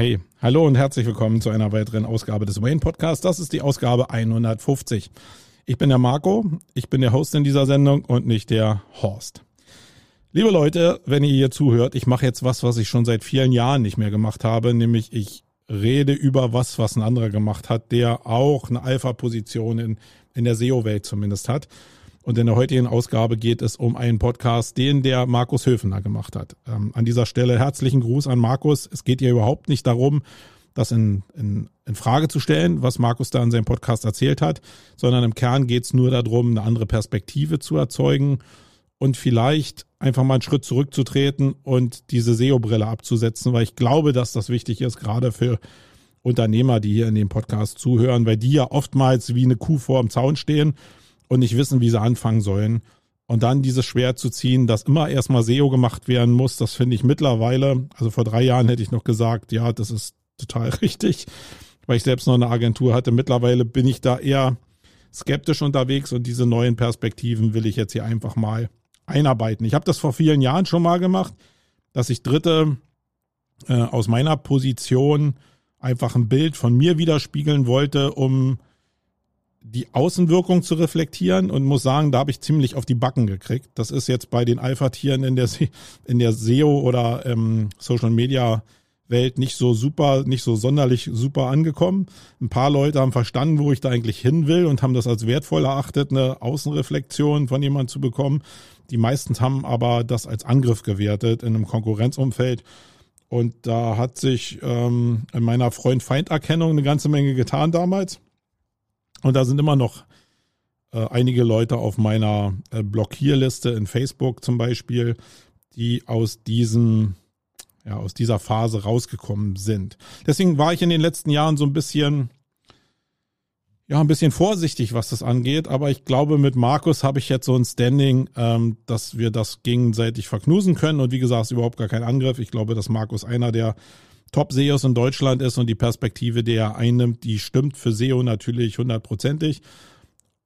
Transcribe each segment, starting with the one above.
Hey, hallo und herzlich willkommen zu einer weiteren Ausgabe des Wayne Podcasts. Das ist die Ausgabe 150. Ich bin der Marco, ich bin der Host in dieser Sendung und nicht der Horst. Liebe Leute, wenn ihr hier zuhört, ich mache jetzt was, was ich schon seit vielen Jahren nicht mehr gemacht habe, nämlich ich rede über was, was ein anderer gemacht hat, der auch eine Alpha-Position in, in der SEO-Welt zumindest hat. Und in der heutigen Ausgabe geht es um einen Podcast, den der Markus Höfener gemacht hat. Ähm, an dieser Stelle herzlichen Gruß an Markus. Es geht hier überhaupt nicht darum, das in, in, in Frage zu stellen, was Markus da in seinem Podcast erzählt hat, sondern im Kern geht es nur darum, eine andere Perspektive zu erzeugen und vielleicht einfach mal einen Schritt zurückzutreten und diese SEO-Brille abzusetzen, weil ich glaube, dass das wichtig ist, gerade für Unternehmer, die hier in dem Podcast zuhören, weil die ja oftmals wie eine Kuh vor dem Zaun stehen und nicht wissen, wie sie anfangen sollen. Und dann dieses Schwert zu ziehen, dass immer erstmal SEO gemacht werden muss, das finde ich mittlerweile, also vor drei Jahren hätte ich noch gesagt, ja, das ist total richtig, weil ich selbst noch eine Agentur hatte. Mittlerweile bin ich da eher skeptisch unterwegs und diese neuen Perspektiven will ich jetzt hier einfach mal einarbeiten. Ich habe das vor vielen Jahren schon mal gemacht, dass ich Dritte äh, aus meiner Position einfach ein Bild von mir widerspiegeln wollte, um die Außenwirkung zu reflektieren und muss sagen, da habe ich ziemlich auf die Backen gekriegt. Das ist jetzt bei den Alpha-Tieren in der, in der SEO oder ähm, Social Media Welt nicht so super, nicht so sonderlich super angekommen. Ein paar Leute haben verstanden, wo ich da eigentlich hin will und haben das als wertvoll erachtet, eine Außenreflexion von jemandem zu bekommen. Die meisten haben aber das als Angriff gewertet in einem Konkurrenzumfeld. Und da hat sich ähm, in meiner Freund-Feind-Erkennung eine ganze Menge getan damals. Und da sind immer noch äh, einige Leute auf meiner äh, Blockierliste in Facebook zum Beispiel, die aus diesem ja, aus dieser Phase rausgekommen sind. Deswegen war ich in den letzten Jahren so ein bisschen, ja, ein bisschen vorsichtig, was das angeht. Aber ich glaube, mit Markus habe ich jetzt so ein Standing, ähm, dass wir das gegenseitig verknusen können. Und wie gesagt, ist überhaupt gar kein Angriff. Ich glaube, dass Markus einer der Top-SEOs in Deutschland ist und die Perspektive, die er einnimmt, die stimmt für SEO natürlich hundertprozentig.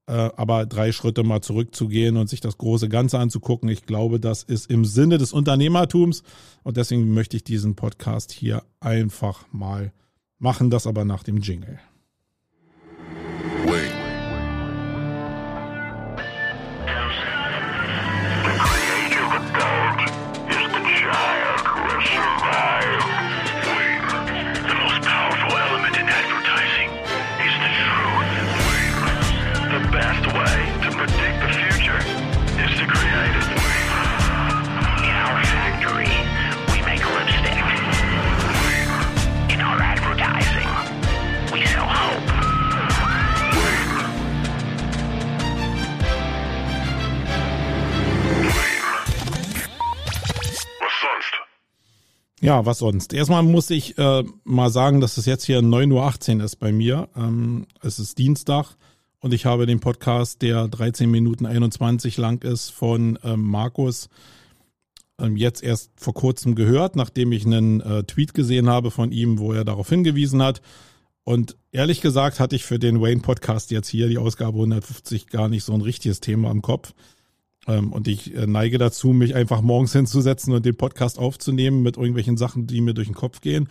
Äh, aber drei Schritte mal zurückzugehen und sich das große Ganze anzugucken, ich glaube, das ist im Sinne des Unternehmertums. Und deswegen möchte ich diesen Podcast hier einfach mal machen, das aber nach dem Jingle. Wait. Ja, was sonst? Erstmal muss ich äh, mal sagen, dass es jetzt hier 9.18 Uhr ist bei mir. Ähm, es ist Dienstag und ich habe den Podcast, der 13 Minuten 21 lang ist, von ähm, Markus ähm, jetzt erst vor kurzem gehört, nachdem ich einen äh, Tweet gesehen habe von ihm, wo er darauf hingewiesen hat. Und ehrlich gesagt hatte ich für den Wayne Podcast jetzt hier die Ausgabe 150 gar nicht so ein richtiges Thema im Kopf. Ähm, und ich äh, neige dazu, mich einfach morgens hinzusetzen und den Podcast aufzunehmen mit irgendwelchen Sachen, die mir durch den Kopf gehen.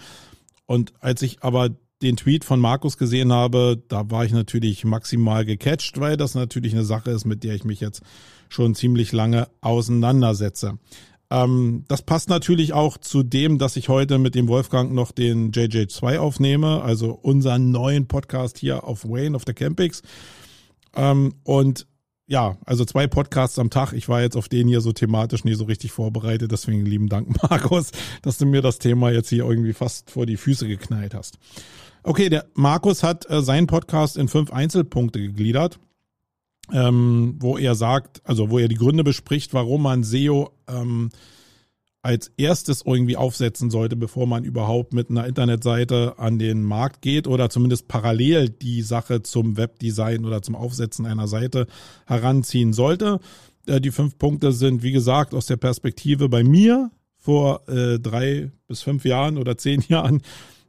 Und als ich aber den Tweet von Markus gesehen habe, da war ich natürlich maximal gecatcht, weil das natürlich eine Sache ist, mit der ich mich jetzt schon ziemlich lange auseinandersetze. Ähm, das passt natürlich auch zu dem, dass ich heute mit dem Wolfgang noch den JJ2 aufnehme, also unseren neuen Podcast hier auf Wayne auf der Campix. Ähm, und ja, also zwei Podcasts am Tag. Ich war jetzt auf den hier so thematisch nie so richtig vorbereitet. Deswegen lieben Dank, Markus, dass du mir das Thema jetzt hier irgendwie fast vor die Füße geknallt hast. Okay, der Markus hat äh, seinen Podcast in fünf Einzelpunkte gegliedert, ähm, wo er sagt, also wo er die Gründe bespricht, warum man SEO ähm, als erstes irgendwie aufsetzen sollte, bevor man überhaupt mit einer Internetseite an den Markt geht oder zumindest parallel die Sache zum Webdesign oder zum Aufsetzen einer Seite heranziehen sollte. Äh, die fünf Punkte sind, wie gesagt, aus der Perspektive bei mir vor äh, drei bis fünf Jahren oder zehn Jahren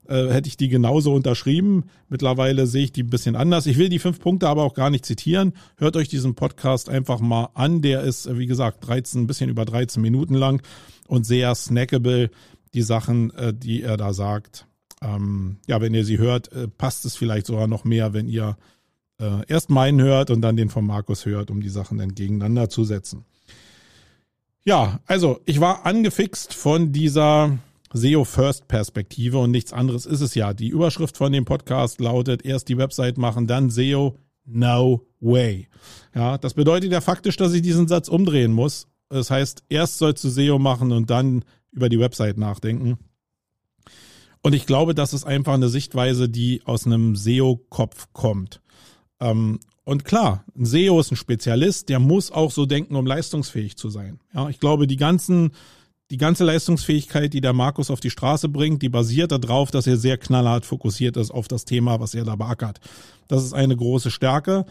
äh, hätte ich die genauso unterschrieben. Mittlerweile sehe ich die ein bisschen anders. Ich will die fünf Punkte aber auch gar nicht zitieren. Hört euch diesen Podcast einfach mal an. Der ist, wie gesagt, 13, ein bisschen über 13 Minuten lang und sehr snackable, die Sachen, äh, die er da sagt. ähm, ja, wenn ihr sie hört, äh, passt es vielleicht sogar noch mehr, wenn ihr äh, erst meinen hört und dann den von Markus hört, um die Sachen dann gegeneinander zu setzen. Ja, also ich war angefixt von dieser SEO First Perspektive und nichts anderes ist es ja. Die Überschrift von dem Podcast lautet erst die Website machen, dann SEO. No way. Ja, das bedeutet ja faktisch, dass ich diesen Satz umdrehen muss. Das heißt, erst sollst du SEO machen und dann über die Website nachdenken. Und ich glaube, das ist einfach eine Sichtweise, die aus einem SEO-Kopf kommt. Ähm, und klar, ein SEO ist ein Spezialist, der muss auch so denken, um leistungsfähig zu sein. Ja, ich glaube, die ganzen, die ganze Leistungsfähigkeit, die der Markus auf die Straße bringt, die basiert darauf, dass er sehr knallhart fokussiert ist auf das Thema, was er da beackert. Das ist eine große Stärke.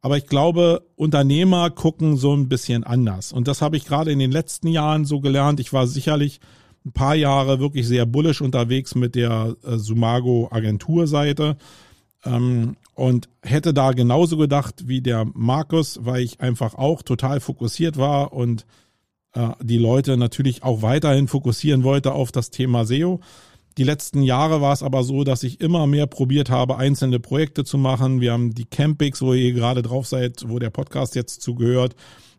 Aber ich glaube, Unternehmer gucken so ein bisschen anders. Und das habe ich gerade in den letzten Jahren so gelernt. Ich war sicherlich ein paar Jahre wirklich sehr bullisch unterwegs mit der äh, Sumago Agenturseite ähm, und hätte da genauso gedacht wie der Markus, weil ich einfach auch total fokussiert war und äh, die Leute natürlich auch weiterhin fokussieren wollte auf das Thema SEO. Die letzten Jahre war es aber so, dass ich immer mehr probiert habe, einzelne Projekte zu machen. Wir haben die Campix, wo ihr gerade drauf seid, wo der Podcast jetzt zugehört.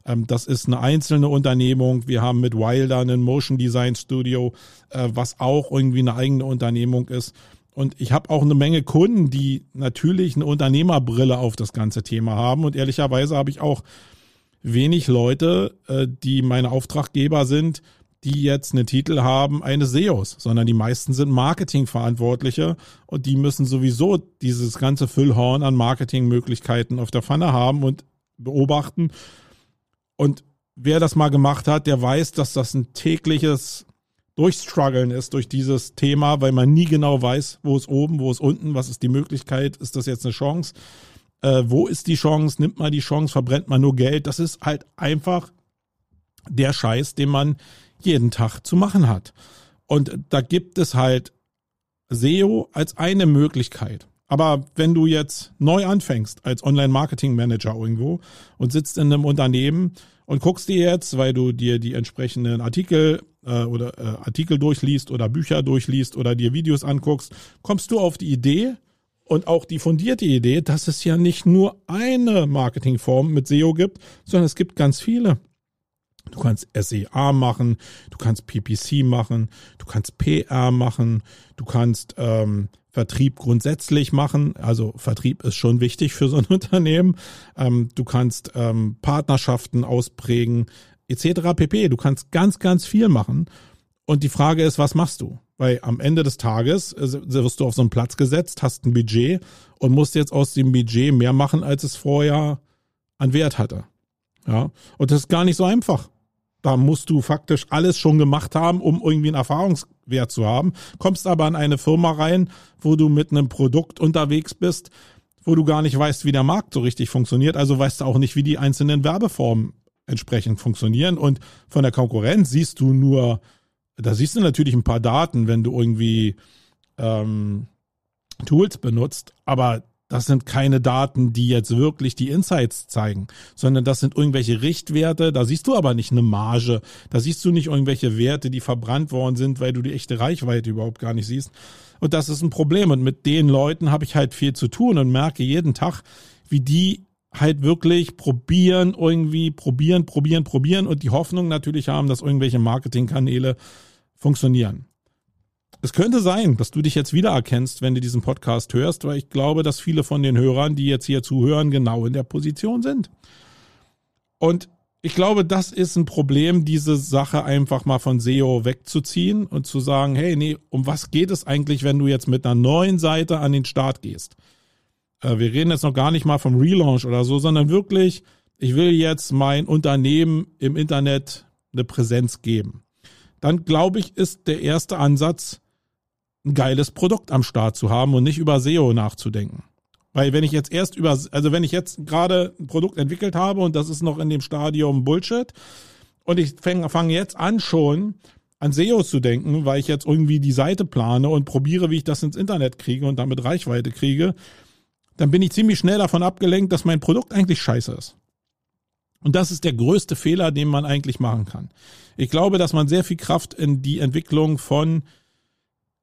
Ähm, das ist eine einzelne Unternehmung. Wir haben mit Wilder einen Motion Design Studio, äh, was auch irgendwie eine eigene Unternehmung ist. Und ich habe auch eine Menge Kunden, die natürlich eine Unternehmerbrille auf das ganze Thema haben. Und ehrlicherweise habe ich auch wenig Leute, äh, die meine Auftraggeber sind, die jetzt einen Titel haben eines SEOs, sondern die meisten sind Marketingverantwortliche und die müssen sowieso dieses ganze Füllhorn an Marketingmöglichkeiten auf der Pfanne haben und beobachten. Und wer das mal gemacht hat, der weiß, dass das ein tägliches Durchstruggeln ist durch dieses Thema, weil man nie genau weiß, wo ist oben, wo ist unten, was ist die Möglichkeit, ist das jetzt eine Chance, äh, wo ist die Chance, nimmt man die Chance, verbrennt man nur Geld. Das ist halt einfach der Scheiß, den man jeden Tag zu machen hat. Und da gibt es halt SEO als eine Möglichkeit. Aber wenn du jetzt neu anfängst als Online-Marketing-Manager irgendwo und sitzt in einem Unternehmen und guckst dir jetzt, weil du dir die entsprechenden Artikel äh, oder äh, Artikel durchliest oder Bücher durchliest oder dir Videos anguckst, kommst du auf die Idee und auch die fundierte Idee, dass es ja nicht nur eine Marketingform mit SEO gibt, sondern es gibt ganz viele. Du kannst SEA machen, du kannst PPC machen, du kannst PR machen, du kannst ähm, Vertrieb grundsätzlich machen. Also Vertrieb ist schon wichtig für so ein Unternehmen. Ähm, du kannst ähm, Partnerschaften ausprägen etc. pp. Du kannst ganz, ganz viel machen. Und die Frage ist, was machst du? Weil am Ende des Tages äh, wirst du auf so einen Platz gesetzt, hast ein Budget und musst jetzt aus dem Budget mehr machen, als es vorher an Wert hatte. Ja. Und das ist gar nicht so einfach. Da musst du faktisch alles schon gemacht haben, um irgendwie einen Erfahrungswert zu haben. Kommst aber in eine Firma rein, wo du mit einem Produkt unterwegs bist, wo du gar nicht weißt, wie der Markt so richtig funktioniert. Also weißt du auch nicht, wie die einzelnen Werbeformen entsprechend funktionieren. Und von der Konkurrenz siehst du nur, da siehst du natürlich ein paar Daten, wenn du irgendwie ähm, Tools benutzt, aber das sind keine Daten, die jetzt wirklich die Insights zeigen, sondern das sind irgendwelche Richtwerte. Da siehst du aber nicht eine Marge. Da siehst du nicht irgendwelche Werte, die verbrannt worden sind, weil du die echte Reichweite überhaupt gar nicht siehst. Und das ist ein Problem. Und mit den Leuten habe ich halt viel zu tun und merke jeden Tag, wie die halt wirklich probieren, irgendwie probieren, probieren, probieren und die Hoffnung natürlich haben, dass irgendwelche Marketingkanäle funktionieren. Es könnte sein, dass du dich jetzt wiedererkennst, wenn du diesen Podcast hörst, weil ich glaube, dass viele von den Hörern, die jetzt hier zuhören, genau in der Position sind. Und ich glaube, das ist ein Problem, diese Sache einfach mal von SEO wegzuziehen und zu sagen, hey, nee, um was geht es eigentlich, wenn du jetzt mit einer neuen Seite an den Start gehst? Äh, wir reden jetzt noch gar nicht mal vom Relaunch oder so, sondern wirklich, ich will jetzt mein Unternehmen im Internet eine Präsenz geben. Dann glaube ich, ist der erste Ansatz, ein geiles Produkt am Start zu haben und nicht über SEO nachzudenken. Weil wenn ich jetzt erst über, also wenn ich jetzt gerade ein Produkt entwickelt habe und das ist noch in dem Stadium Bullshit und ich fange fang jetzt an schon an SEO zu denken, weil ich jetzt irgendwie die Seite plane und probiere, wie ich das ins Internet kriege und damit Reichweite kriege, dann bin ich ziemlich schnell davon abgelenkt, dass mein Produkt eigentlich scheiße ist. Und das ist der größte Fehler, den man eigentlich machen kann. Ich glaube, dass man sehr viel Kraft in die Entwicklung von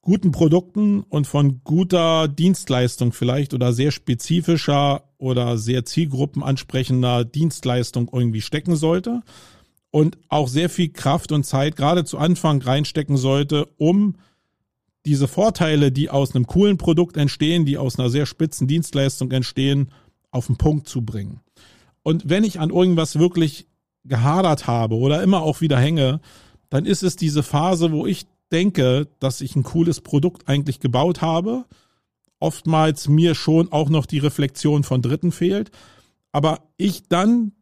guten Produkten und von guter Dienstleistung vielleicht oder sehr spezifischer oder sehr zielgruppenansprechender Dienstleistung irgendwie stecken sollte und auch sehr viel Kraft und Zeit gerade zu Anfang reinstecken sollte, um diese Vorteile, die aus einem coolen Produkt entstehen, die aus einer sehr spitzen Dienstleistung entstehen, auf den Punkt zu bringen. Und wenn ich an irgendwas wirklich gehadert habe oder immer auch wieder hänge, dann ist es diese Phase, wo ich denke, dass ich ein cooles Produkt eigentlich gebaut habe. Oftmals mir schon auch noch die Reflexion von Dritten fehlt. Aber ich dann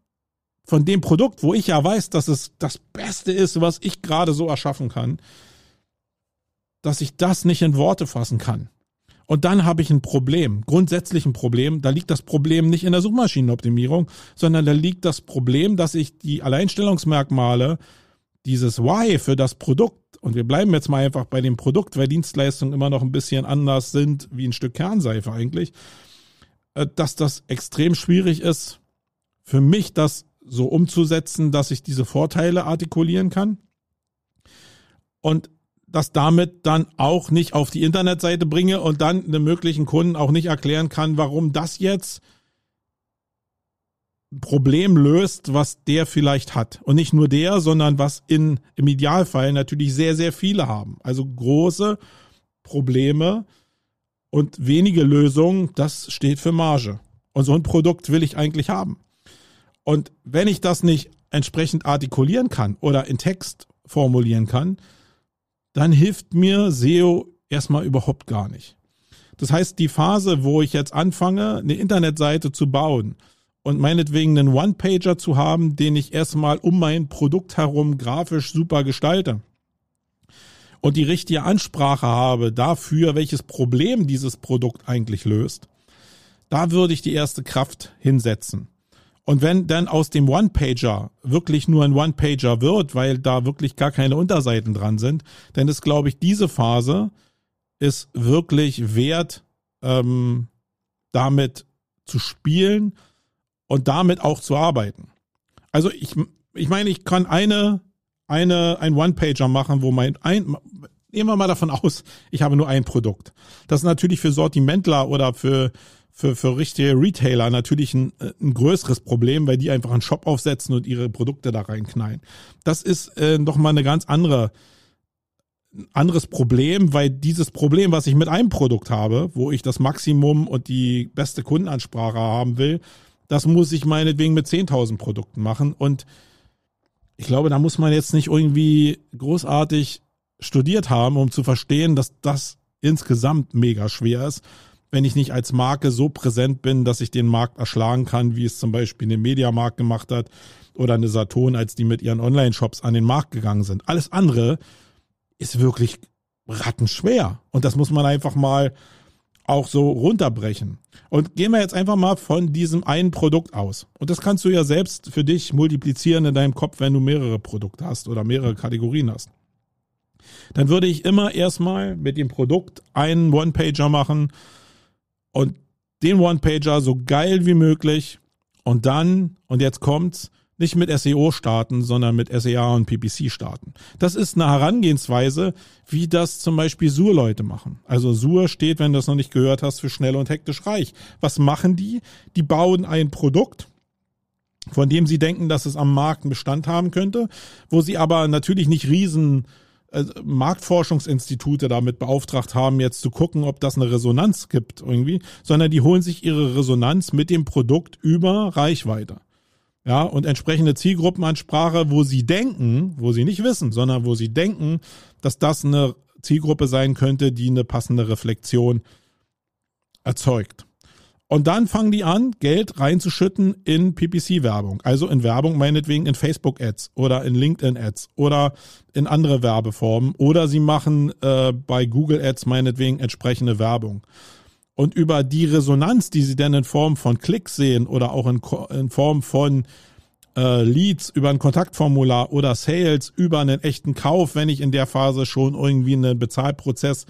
von dem Produkt, wo ich ja weiß, dass es das Beste ist, was ich gerade so erschaffen kann, dass ich das nicht in Worte fassen kann. Und dann habe ich ein Problem, grundsätzlich ein Problem. Da liegt das Problem nicht in der Suchmaschinenoptimierung, sondern da liegt das Problem, dass ich die Alleinstellungsmerkmale, dieses Why für das Produkt und wir bleiben jetzt mal einfach bei dem Produkt, weil Dienstleistungen immer noch ein bisschen anders sind wie ein Stück Kernseife eigentlich, äh, dass das extrem schwierig ist, für mich das so umzusetzen, dass ich diese Vorteile artikulieren kann. Und das damit dann auch nicht auf die Internetseite bringe und dann einem möglichen Kunden auch nicht erklären kann, warum das jetzt Problem löst, was der vielleicht hat. Und nicht nur der, sondern was in, im Idealfall natürlich sehr, sehr viele haben. Also große Probleme und wenige Lösungen, das steht für Marge. Und so ein Produkt will ich eigentlich haben. Und wenn ich das nicht entsprechend artikulieren kann oder in Text formulieren kann, dann hilft mir SEO erstmal überhaupt gar nicht. Das heißt, die Phase, wo ich jetzt anfange, eine Internetseite zu bauen, und meinetwegen einen One-Pager zu haben, den ich erstmal um mein Produkt herum grafisch super gestalte und die richtige Ansprache habe dafür, welches Problem dieses Produkt eigentlich löst, da würde ich die erste Kraft hinsetzen. Und wenn dann aus dem One-Pager wirklich nur ein One-Pager wird, weil da wirklich gar keine Unterseiten dran sind, dann ist, glaube ich, diese Phase ist wirklich wert, ähm, damit zu spielen und damit auch zu arbeiten. Also ich, ich meine, ich kann eine, eine, ein One-Pager machen, wo mein, ein, nehmen wir mal davon aus, ich habe nur ein Produkt. Das ist natürlich für Sortimentler oder für, für, für richtige Retailer natürlich ein, ein größeres Problem, weil die einfach einen Shop aufsetzen und ihre Produkte da reinknallen. Das ist äh, noch mal eine ganz andere, anderes Problem, weil dieses Problem, was ich mit einem Produkt habe, wo ich das Maximum und die beste Kundenansprache haben will, das muss ich meinetwegen mit 10.000 Produkten machen. Und ich glaube, da muss man jetzt nicht irgendwie großartig studiert haben, um zu verstehen, dass das insgesamt mega schwer ist, wenn ich nicht als Marke so präsent bin, dass ich den Markt erschlagen kann, wie es zum Beispiel eine Mediamarkt gemacht hat oder eine Saturn, als die mit ihren Online-Shops an den Markt gegangen sind. Alles andere ist wirklich rattenschwer. Und das muss man einfach mal auch so runterbrechen. Und gehen wir jetzt einfach mal von diesem einen Produkt aus. Und das kannst du ja selbst für dich multiplizieren in deinem Kopf, wenn du mehrere Produkte hast oder mehrere Kategorien hast. Dann würde ich immer erstmal mit dem Produkt einen One-Pager machen und den One-Pager so geil wie möglich und dann, und jetzt kommt's, nicht mit SEO starten, sondern mit SEA und PPC starten. Das ist eine Herangehensweise, wie das zum Beispiel Sur-Leute machen. Also Sur steht, wenn du das noch nicht gehört hast, für schnell und hektisch reich. Was machen die? Die bauen ein Produkt, von dem sie denken, dass es am Markt einen Bestand haben könnte, wo sie aber natürlich nicht riesen äh, Marktforschungsinstitute damit beauftragt haben, jetzt zu gucken, ob das eine Resonanz gibt irgendwie, sondern die holen sich ihre Resonanz mit dem Produkt über Reichweite ja, und entsprechende Zielgruppenansprache, wo sie denken, wo sie nicht wissen, sondern wo sie denken, dass das eine Zielgruppe sein könnte, die eine passende Reflexion erzeugt. Und dann fangen die an, Geld reinzuschütten in PPC-Werbung. Also in Werbung meinetwegen in Facebook-Ads oder in LinkedIn-Ads oder in andere Werbeformen. Oder sie machen äh, bei Google-Ads meinetwegen entsprechende Werbung und über die Resonanz, die sie dann in Form von Klicks sehen oder auch in, in Form von äh, Leads über ein Kontaktformular oder Sales über einen echten Kauf, wenn ich in der Phase schon irgendwie einen Bezahlprozess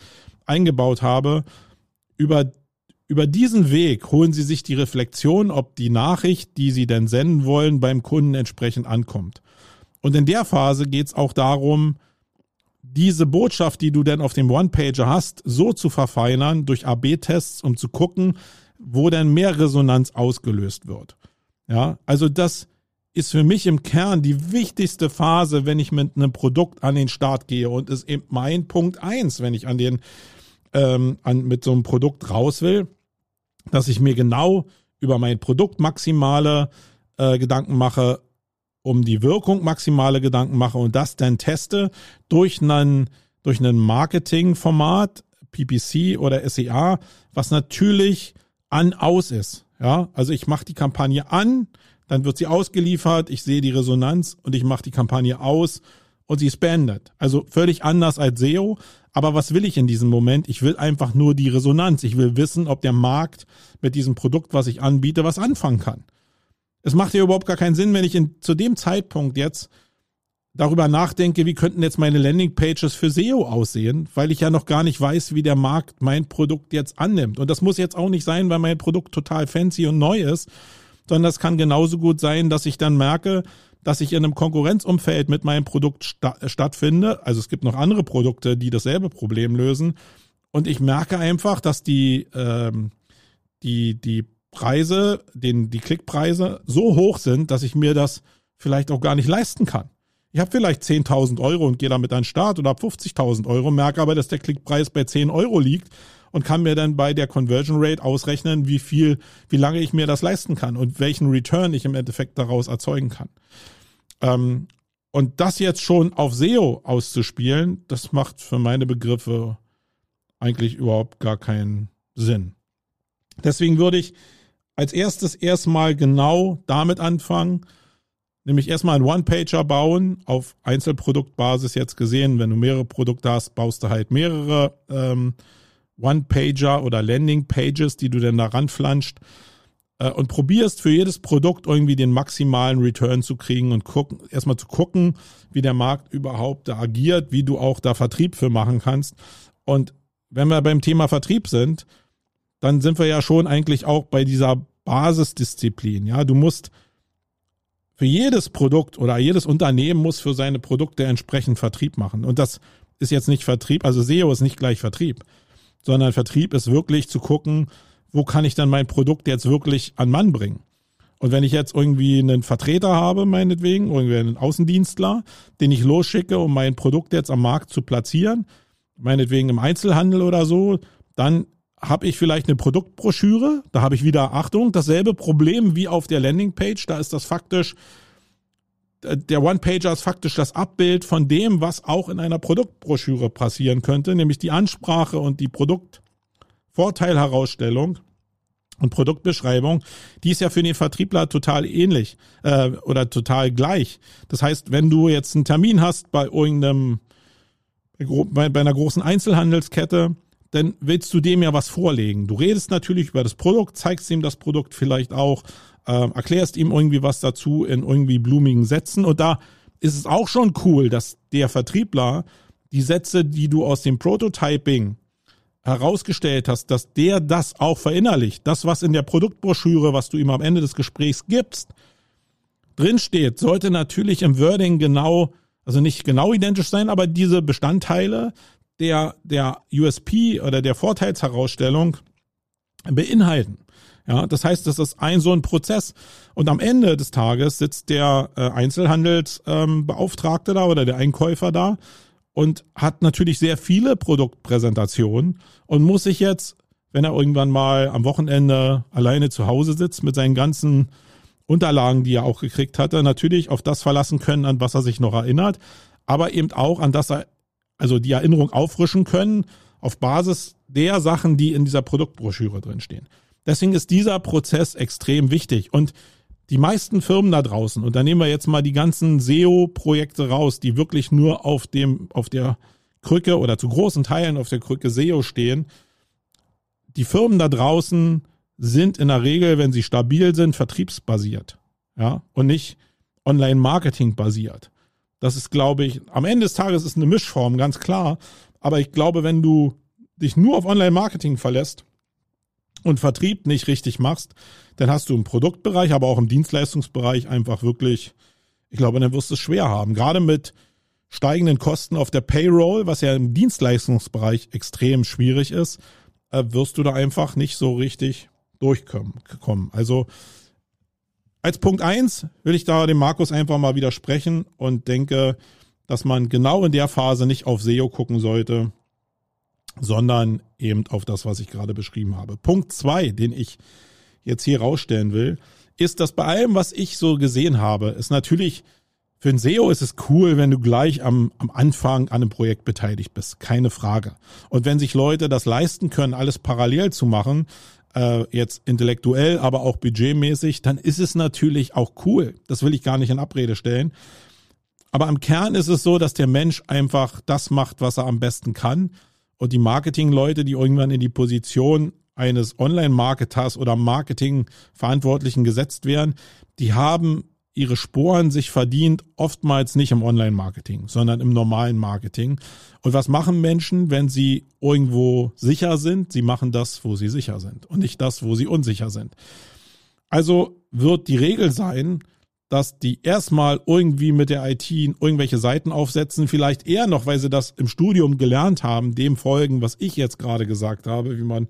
eingebaut habe, über über diesen Weg holen Sie sich die Reflexion, ob die Nachricht, die Sie denn senden wollen, beim Kunden entsprechend ankommt. Und in der Phase geht es auch darum, diese Botschaft, die du denn auf dem One-Pager hast, so zu verfeinern durch AB-Tests, um zu gucken, wo denn mehr Resonanz ausgelöst wird. Ja, also das ist für mich im Kern die wichtigste Phase, wenn ich mit einem Produkt an den Start gehe und ist eben mein Punkt eins, wenn ich an den ähm, an, mit so einem Produkt raus will, dass ich mir genau über mein Produkt maximale äh, Gedanken mache, um die Wirkung maximale Gedanken mache und das dann teste durch einen durch ein Marketingformat, PPC oder SEA, was natürlich an aus ist. Ja, also ich mache die Kampagne an, dann wird sie ausgeliefert, ich sehe die Resonanz und ich mache die Kampagne aus und sie ist beendet. Also völlig anders als SEO. Aber was will ich in diesem Moment? Ich will einfach nur die Resonanz. Ich will wissen, ob der Markt mit diesem Produkt, was ich anbiete, was anfangen kann. Es macht ja überhaupt gar keinen Sinn, wenn ich in, zu dem Zeitpunkt jetzt darüber nachdenke, wie könnten jetzt meine Landingpages für SEO aussehen, weil ich ja noch gar nicht weiß, wie der Markt mein Produkt jetzt annimmt. Und das muss jetzt auch nicht sein, weil mein Produkt total fancy und neu ist, sondern das kann genauso gut sein, dass ich dann merke, dass ich in einem Konkurrenzumfeld mit meinem Produkt sta stattfinde. Also es gibt noch andere Produkte, die dasselbe Problem lösen. Und ich merke einfach, dass die, ähm, die, die Preise, den, die Klickpreise so hoch sind, dass ich mir das vielleicht auch gar nicht leisten kann. Ich habe vielleicht 10.000 Euro und gehe damit an den Start oder habe 50.000 Euro, merke aber, dass der Klickpreis bei 10 Euro liegt und kann mir dann bei der Conversion Rate ausrechnen, wie viel, wie lange ich mir das leisten kann und welchen Return ich im Endeffekt daraus erzeugen kann. Ähm, und das jetzt schon auf SEO auszuspielen, das macht für meine Begriffe eigentlich überhaupt gar keinen Sinn. Deswegen würde ich als erstes erstmal genau damit anfangen, nämlich erstmal einen One-Pager bauen, auf Einzelproduktbasis jetzt gesehen. Wenn du mehrere Produkte hast, baust du halt mehrere ähm, One-Pager oder Landing-Pages, die du dann da ranflanscht äh, und probierst für jedes Produkt irgendwie den maximalen Return zu kriegen und gucken, erstmal zu gucken, wie der Markt überhaupt da agiert, wie du auch da Vertrieb für machen kannst. Und wenn wir beim Thema Vertrieb sind, dann sind wir ja schon eigentlich auch bei dieser Basisdisziplin. Ja, du musst für jedes Produkt oder jedes Unternehmen muss für seine Produkte entsprechend Vertrieb machen. Und das ist jetzt nicht Vertrieb, also SEO ist nicht gleich Vertrieb, sondern Vertrieb ist wirklich zu gucken, wo kann ich dann mein Produkt jetzt wirklich an Mann bringen. Und wenn ich jetzt irgendwie einen Vertreter habe, meinetwegen, irgendwie einen Außendienstler, den ich losschicke, um mein Produkt jetzt am Markt zu platzieren, meinetwegen im Einzelhandel oder so, dann habe ich vielleicht eine Produktbroschüre, da habe ich wieder Achtung, dasselbe Problem wie auf der Landingpage, da ist das faktisch der One-Pager ist faktisch das Abbild von dem, was auch in einer Produktbroschüre passieren könnte, nämlich die Ansprache und die Produktvorteilherausstellung und Produktbeschreibung, die ist ja für den Vertriebler total ähnlich äh, oder total gleich. Das heißt, wenn du jetzt einen Termin hast bei irgendeinem bei einer großen Einzelhandelskette, dann willst du dem ja was vorlegen. Du redest natürlich über das Produkt, zeigst ihm das Produkt vielleicht auch, äh, erklärst ihm irgendwie was dazu in irgendwie blumigen Sätzen und da ist es auch schon cool, dass der Vertriebler die Sätze, die du aus dem Prototyping herausgestellt hast, dass der das auch verinnerlicht. Das, was in der Produktbroschüre, was du ihm am Ende des Gesprächs gibst, drinsteht, sollte natürlich im Wording genau, also nicht genau identisch sein, aber diese Bestandteile der, der USP oder der Vorteilsherausstellung beinhalten. Ja, das heißt, das ist ein so ein Prozess. Und am Ende des Tages sitzt der äh, Einzelhandelsbeauftragte ähm, da oder der Einkäufer da und hat natürlich sehr viele Produktpräsentationen und muss sich jetzt, wenn er irgendwann mal am Wochenende alleine zu Hause sitzt mit seinen ganzen Unterlagen, die er auch gekriegt hatte, natürlich auf das verlassen können, an was er sich noch erinnert, aber eben auch an das er also die Erinnerung auffrischen können auf Basis der Sachen, die in dieser Produktbroschüre drinstehen. Deswegen ist dieser Prozess extrem wichtig und die meisten Firmen da draußen, und da nehmen wir jetzt mal die ganzen SEO-Projekte raus, die wirklich nur auf dem, auf der Krücke oder zu großen Teilen auf der Krücke SEO stehen. Die Firmen da draußen sind in der Regel, wenn sie stabil sind, vertriebsbasiert. Ja, und nicht Online-Marketing basiert. Das ist, glaube ich, am Ende des Tages ist eine Mischform, ganz klar. Aber ich glaube, wenn du dich nur auf Online-Marketing verlässt und Vertrieb nicht richtig machst, dann hast du im Produktbereich, aber auch im Dienstleistungsbereich einfach wirklich, ich glaube, dann wirst du es schwer haben. Gerade mit steigenden Kosten auf der Payroll, was ja im Dienstleistungsbereich extrem schwierig ist, äh, wirst du da einfach nicht so richtig durchkommen. Also als Punkt eins will ich da dem Markus einfach mal widersprechen und denke, dass man genau in der Phase nicht auf SEO gucken sollte, sondern eben auf das, was ich gerade beschrieben habe. Punkt zwei, den ich jetzt hier rausstellen will, ist, dass bei allem, was ich so gesehen habe, ist natürlich für ein SEO ist es cool, wenn du gleich am, am Anfang an einem Projekt beteiligt bist. Keine Frage. Und wenn sich Leute das leisten können, alles parallel zu machen, äh, jetzt intellektuell, aber auch budgetmäßig, dann ist es natürlich auch cool. Das will ich gar nicht in Abrede stellen. Aber am Kern ist es so, dass der Mensch einfach das macht, was er am besten kann. Und die Marketingleute, die irgendwann in die Position eines Online-Marketers oder Marketing-Verantwortlichen gesetzt werden, die haben ihre Sporen sich verdient, oftmals nicht im Online-Marketing, sondern im normalen Marketing. Und was machen Menschen, wenn sie irgendwo sicher sind? Sie machen das, wo sie sicher sind und nicht das, wo sie unsicher sind. Also wird die Regel sein, dass die erstmal irgendwie mit der IT irgendwelche Seiten aufsetzen, vielleicht eher noch, weil sie das im Studium gelernt haben, dem folgen, was ich jetzt gerade gesagt habe, wie man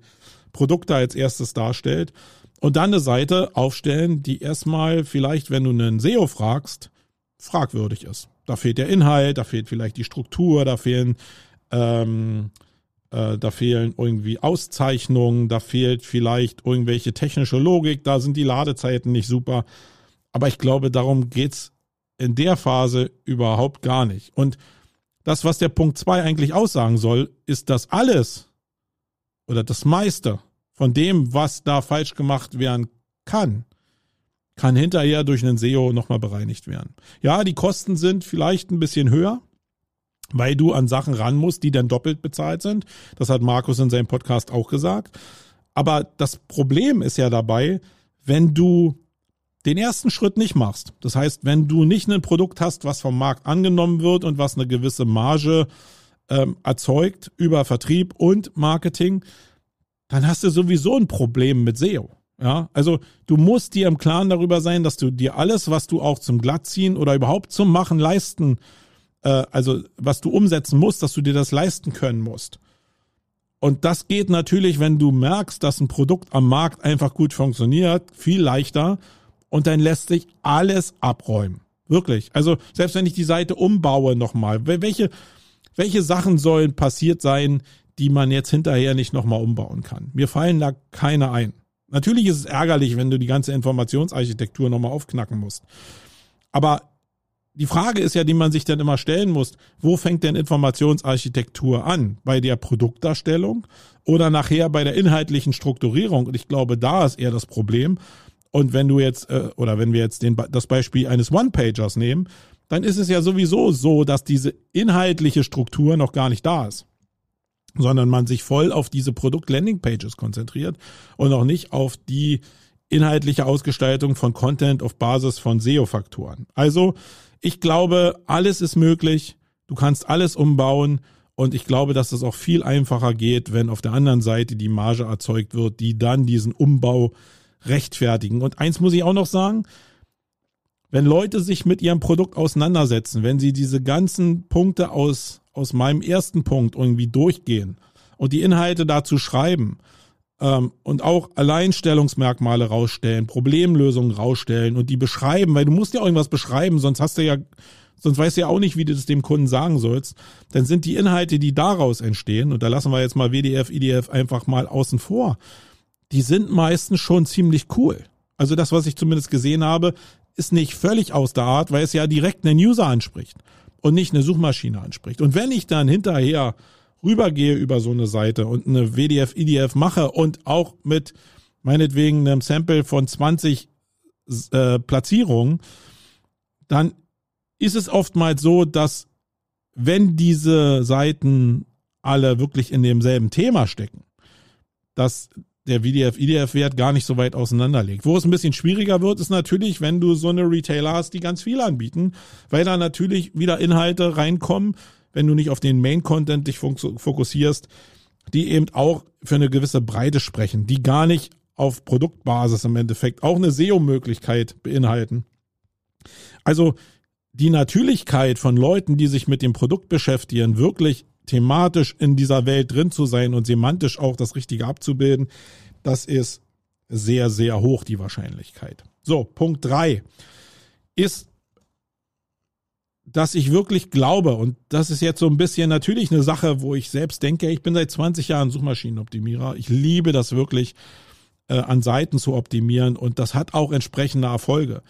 Produkte als erstes darstellt und dann eine Seite aufstellen, die erstmal vielleicht, wenn du einen SEO fragst, fragwürdig ist. Da fehlt der Inhalt, da fehlt vielleicht die Struktur, da fehlen ähm, äh, da fehlen irgendwie Auszeichnungen, da fehlt vielleicht irgendwelche technische Logik, da sind die Ladezeiten nicht super. Aber ich glaube, darum geht's in der Phase überhaupt gar nicht. Und das, was der Punkt 2 eigentlich aussagen soll, ist, dass alles oder das meiste von dem, was da falsch gemacht werden kann, kann hinterher durch einen SEO nochmal bereinigt werden. Ja, die Kosten sind vielleicht ein bisschen höher, weil du an Sachen ran musst, die dann doppelt bezahlt sind. Das hat Markus in seinem Podcast auch gesagt. Aber das Problem ist ja dabei, wenn du den ersten Schritt nicht machst. Das heißt, wenn du nicht ein Produkt hast, was vom Markt angenommen wird und was eine gewisse Marge ähm, erzeugt über Vertrieb und Marketing, dann hast du sowieso ein Problem mit SEO. Ja, also du musst dir im Klaren darüber sein, dass du dir alles, was du auch zum Glattziehen oder überhaupt zum Machen leisten, äh, also was du umsetzen musst, dass du dir das leisten können musst. Und das geht natürlich, wenn du merkst, dass ein Produkt am Markt einfach gut funktioniert, viel leichter und dann lässt sich alles abräumen. Wirklich. Also selbst wenn ich die Seite umbaue nochmal, welche, welche Sachen sollen passiert sein, die man jetzt hinterher nicht nochmal umbauen kann. Mir fallen da keine ein. Natürlich ist es ärgerlich, wenn du die ganze Informationsarchitektur nochmal aufknacken musst. Aber die Frage ist ja, die man sich dann immer stellen muss, wo fängt denn Informationsarchitektur an? Bei der Produktdarstellung oder nachher bei der inhaltlichen Strukturierung? Und ich glaube, da ist eher das Problem. Und wenn du jetzt, äh, oder wenn wir jetzt den, das Beispiel eines One-Pagers nehmen, dann ist es ja sowieso so, dass diese inhaltliche Struktur noch gar nicht da ist sondern man sich voll auf diese Produkt-Landing-Pages konzentriert und auch nicht auf die inhaltliche Ausgestaltung von Content auf Basis von SEO-Faktoren. Also ich glaube, alles ist möglich. Du kannst alles umbauen. Und ich glaube, dass es auch viel einfacher geht, wenn auf der anderen Seite die Marge erzeugt wird, die dann diesen Umbau rechtfertigen. Und eins muss ich auch noch sagen, wenn Leute sich mit ihrem Produkt auseinandersetzen, wenn sie diese ganzen Punkte aus aus meinem ersten Punkt irgendwie durchgehen und die Inhalte dazu schreiben ähm, und auch Alleinstellungsmerkmale rausstellen, Problemlösungen rausstellen und die beschreiben, weil du musst ja irgendwas beschreiben, sonst hast du ja, sonst weißt du ja auch nicht, wie du das dem Kunden sagen sollst, dann sind die Inhalte, die daraus entstehen, und da lassen wir jetzt mal WDF, IDF einfach mal außen vor, die sind meistens schon ziemlich cool. Also das, was ich zumindest gesehen habe, ist nicht völlig aus der Art, weil es ja direkt einen User anspricht und nicht eine Suchmaschine anspricht. Und wenn ich dann hinterher rübergehe über so eine Seite und eine WDF, IDF mache und auch mit meinetwegen einem Sample von 20 äh, Platzierungen, dann ist es oftmals so, dass wenn diese Seiten alle wirklich in demselben Thema stecken, dass der WDF-IDF-Wert gar nicht so weit auseinander liegt. Wo es ein bisschen schwieriger wird, ist natürlich, wenn du so eine Retailer hast, die ganz viel anbieten, weil da natürlich wieder Inhalte reinkommen, wenn du nicht auf den Main-Content dich fokussierst, die eben auch für eine gewisse Breite sprechen, die gar nicht auf Produktbasis im Endeffekt auch eine SEO-Möglichkeit beinhalten. Also die Natürlichkeit von Leuten, die sich mit dem Produkt beschäftigen, wirklich thematisch in dieser Welt drin zu sein und semantisch auch das Richtige abzubilden, das ist sehr, sehr hoch die Wahrscheinlichkeit. So, Punkt drei ist, dass ich wirklich glaube, und das ist jetzt so ein bisschen natürlich eine Sache, wo ich selbst denke, ich bin seit 20 Jahren Suchmaschinenoptimierer. Ich liebe das wirklich, äh, an Seiten zu optimieren und das hat auch entsprechende Erfolge.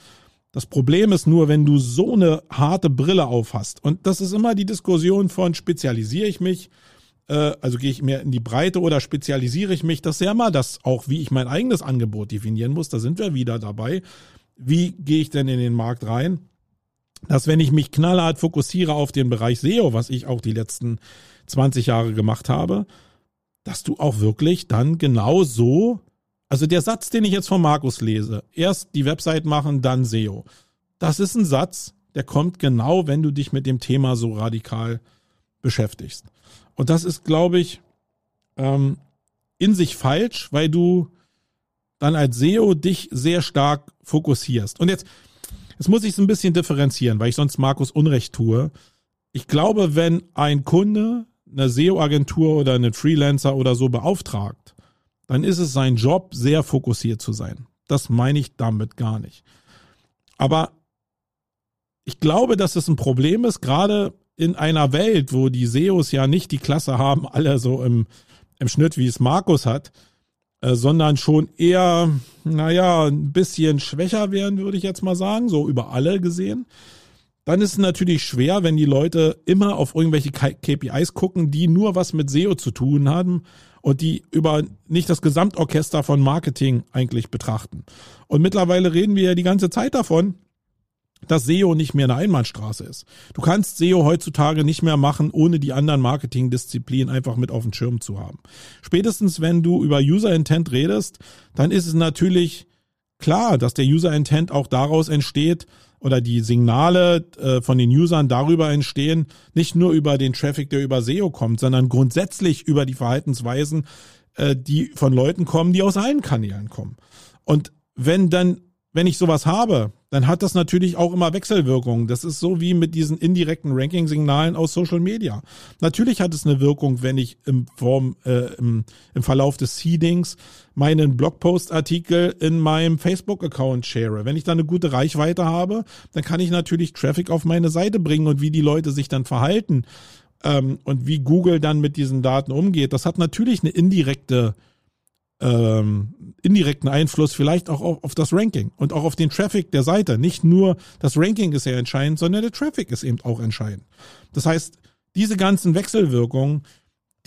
Das Problem ist nur, wenn du so eine harte Brille aufhast. Und das ist immer die Diskussion von spezialisiere ich mich, äh, also gehe ich mehr in die Breite oder spezialisiere ich mich. Das ist ja immer das auch, wie ich mein eigenes Angebot definieren muss. Da sind wir wieder dabei. Wie gehe ich denn in den Markt rein? Dass wenn ich mich knallhart fokussiere auf den Bereich SEO, was ich auch die letzten 20 Jahre gemacht habe, dass du auch wirklich dann genau so also der Satz, den ich jetzt von Markus lese, erst die Website machen, dann SEO. Das ist ein Satz, der kommt genau, wenn du dich mit dem Thema so radikal beschäftigst. Und das ist, glaube ich, ähm, in sich falsch, weil du dann als SEO dich sehr stark fokussierst. Und jetzt, jetzt muss ich es ein bisschen differenzieren, weil ich sonst Markus Unrecht tue. Ich glaube, wenn ein Kunde eine SEO-Agentur oder einen Freelancer oder so beauftragt, dann ist es sein Job, sehr fokussiert zu sein. Das meine ich damit gar nicht. Aber ich glaube, dass es ein Problem ist, gerade in einer Welt, wo die SEOs ja nicht die Klasse haben, alle so im, im Schnitt, wie es Markus hat, äh, sondern schon eher, naja, ein bisschen schwächer werden, würde ich jetzt mal sagen, so über alle gesehen. Dann ist es natürlich schwer, wenn die Leute immer auf irgendwelche KPIs gucken, die nur was mit SEO zu tun haben und die über nicht das Gesamtorchester von Marketing eigentlich betrachten. Und mittlerweile reden wir ja die ganze Zeit davon, dass SEO nicht mehr eine Einbahnstraße ist. Du kannst SEO heutzutage nicht mehr machen, ohne die anderen Marketingdisziplinen einfach mit auf dem Schirm zu haben. Spätestens wenn du über User Intent redest, dann ist es natürlich klar, dass der User Intent auch daraus entsteht, oder die Signale äh, von den Usern darüber entstehen, nicht nur über den Traffic, der über SEO kommt, sondern grundsätzlich über die Verhaltensweisen, äh, die von Leuten kommen, die aus allen Kanälen kommen. Und wenn dann, wenn ich sowas habe, dann hat das natürlich auch immer Wechselwirkungen. Das ist so wie mit diesen indirekten Ranking-Signalen aus Social Media. Natürlich hat es eine Wirkung, wenn ich im, Form, äh, im, im Verlauf des Seedings meinen Blogpost-Artikel in meinem Facebook-Account share. Wenn ich da eine gute Reichweite habe, dann kann ich natürlich Traffic auf meine Seite bringen und wie die Leute sich dann verhalten ähm, und wie Google dann mit diesen Daten umgeht. Das hat natürlich eine indirekte ähm, indirekten Einfluss vielleicht auch auf, auf, das Ranking und auch auf den Traffic der Seite. Nicht nur das Ranking ist ja entscheidend, sondern der Traffic ist eben auch entscheidend. Das heißt, diese ganzen Wechselwirkungen,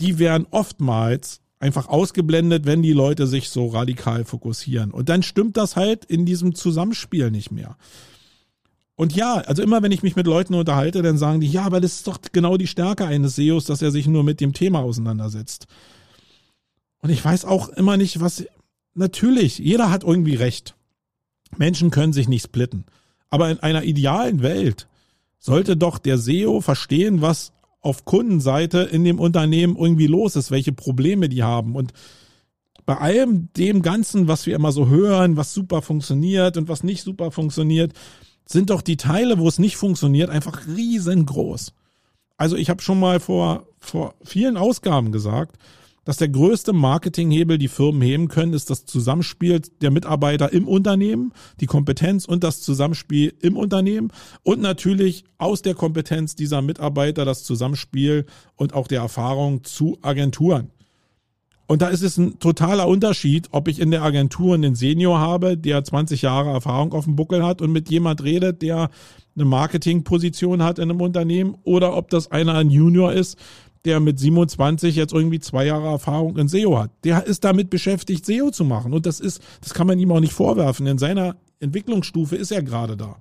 die werden oftmals einfach ausgeblendet, wenn die Leute sich so radikal fokussieren. Und dann stimmt das halt in diesem Zusammenspiel nicht mehr. Und ja, also immer wenn ich mich mit Leuten unterhalte, dann sagen die, ja, aber das ist doch genau die Stärke eines SEOs, dass er sich nur mit dem Thema auseinandersetzt. Und ich weiß auch immer nicht, was. Natürlich, jeder hat irgendwie recht. Menschen können sich nicht splitten. Aber in einer idealen Welt sollte doch der SEO verstehen, was auf Kundenseite in dem Unternehmen irgendwie los ist, welche Probleme die haben. Und bei allem dem Ganzen, was wir immer so hören, was super funktioniert und was nicht super funktioniert, sind doch die Teile, wo es nicht funktioniert, einfach riesengroß. Also ich habe schon mal vor, vor vielen Ausgaben gesagt, dass der größte Marketinghebel die Firmen heben können, ist das Zusammenspiel der Mitarbeiter im Unternehmen, die Kompetenz und das Zusammenspiel im Unternehmen und natürlich aus der Kompetenz dieser Mitarbeiter das Zusammenspiel und auch der Erfahrung zu Agenturen. Und da ist es ein totaler Unterschied, ob ich in der Agentur einen Senior habe, der 20 Jahre Erfahrung auf dem Buckel hat und mit jemand redet, der eine Marketingposition hat in einem Unternehmen oder ob das einer ein Junior ist, der mit 27 jetzt irgendwie zwei Jahre Erfahrung in SEO hat. Der ist damit beschäftigt, SEO zu machen. Und das ist, das kann man ihm auch nicht vorwerfen. In seiner Entwicklungsstufe ist er gerade da.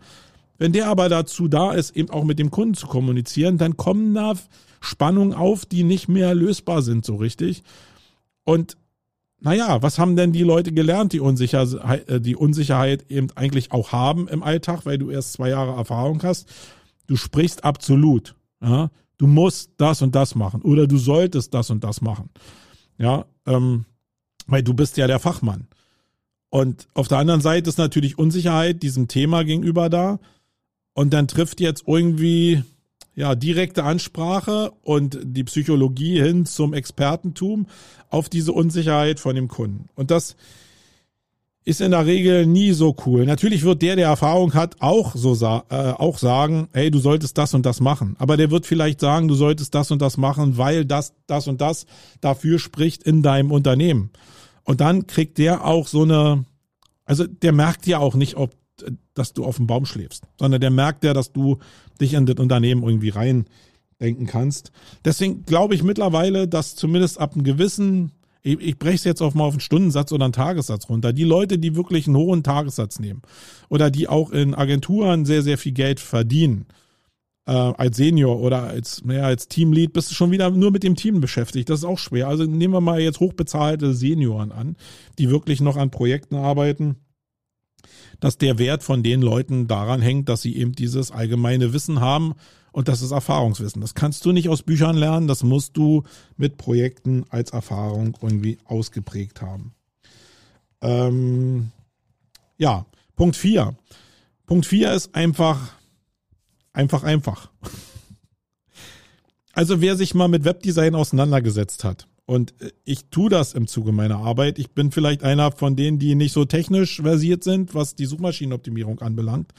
Wenn der aber dazu da ist, eben auch mit dem Kunden zu kommunizieren, dann kommen da Spannungen auf, die nicht mehr lösbar sind, so richtig. Und naja, was haben denn die Leute gelernt, die Unsicherheit, äh, die Unsicherheit eben eigentlich auch haben im Alltag, weil du erst zwei Jahre Erfahrung hast? Du sprichst absolut. Ja? Du musst das und das machen oder du solltest das und das machen. Ja, ähm, weil du bist ja der Fachmann. Und auf der anderen Seite ist natürlich Unsicherheit diesem Thema gegenüber da. und dann trifft jetzt irgendwie ja direkte Ansprache und die Psychologie hin zum Expertentum auf diese Unsicherheit von dem Kunden. Und das ist in der Regel nie so cool. Natürlich wird der, der Erfahrung hat, auch so sa äh, auch sagen, hey, du solltest das und das machen. Aber der wird vielleicht sagen, du solltest das und das machen, weil das, das und das dafür spricht in deinem Unternehmen. Und dann kriegt der auch so eine, also der merkt ja auch nicht, ob, dass du auf dem Baum schläfst, sondern der merkt ja, dass du dich in das Unternehmen irgendwie rein denken kannst. Deswegen glaube ich mittlerweile, dass zumindest ab einem gewissen ich, ich breche es jetzt auf mal auf einen Stundensatz oder einen Tagessatz runter. Die Leute, die wirklich einen hohen Tagessatz nehmen oder die auch in Agenturen sehr, sehr viel Geld verdienen, äh, als Senior oder als, naja, als Teamlead bist du schon wieder nur mit dem Team beschäftigt. Das ist auch schwer. Also nehmen wir mal jetzt hochbezahlte Senioren an, die wirklich noch an Projekten arbeiten dass der Wert von den Leuten daran hängt, dass sie eben dieses allgemeine Wissen haben und das ist Erfahrungswissen. Das kannst du nicht aus Büchern lernen, das musst du mit Projekten als Erfahrung irgendwie ausgeprägt haben. Ähm, ja, Punkt 4. Punkt 4 ist einfach, einfach, einfach. Also wer sich mal mit Webdesign auseinandergesetzt hat, und ich tue das im Zuge meiner Arbeit. Ich bin vielleicht einer von denen, die nicht so technisch versiert sind, was die Suchmaschinenoptimierung anbelangt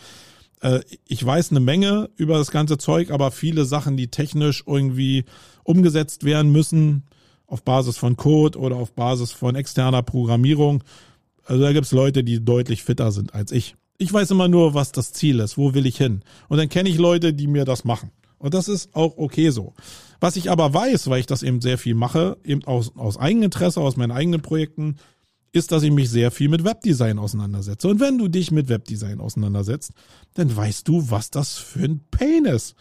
äh, ich weiß eine Menge über das ganze Zeug, aber viele Sachen, die technisch irgendwie umgesetzt werden müssen, auf Basis von Code oder auf Basis von externer Programmierung, also da gibt's Leute, die deutlich fitter sind als ich. Ich weiß immer nur, was das Ziel ist, wo will ich hin. Und dann kenne ich Leute, die mir das machen. Und das ist auch okay so. Was ich aber weiß, weil ich das eben sehr viel mache, eben aus, aus Eigeninteresse, aus meinen eigenen Projekten, ist, dass ich mich sehr viel mit Webdesign auseinandersetze. Und wenn du dich mit Webdesign auseinandersetzt, dann weißt du, was das für ein Pain ist.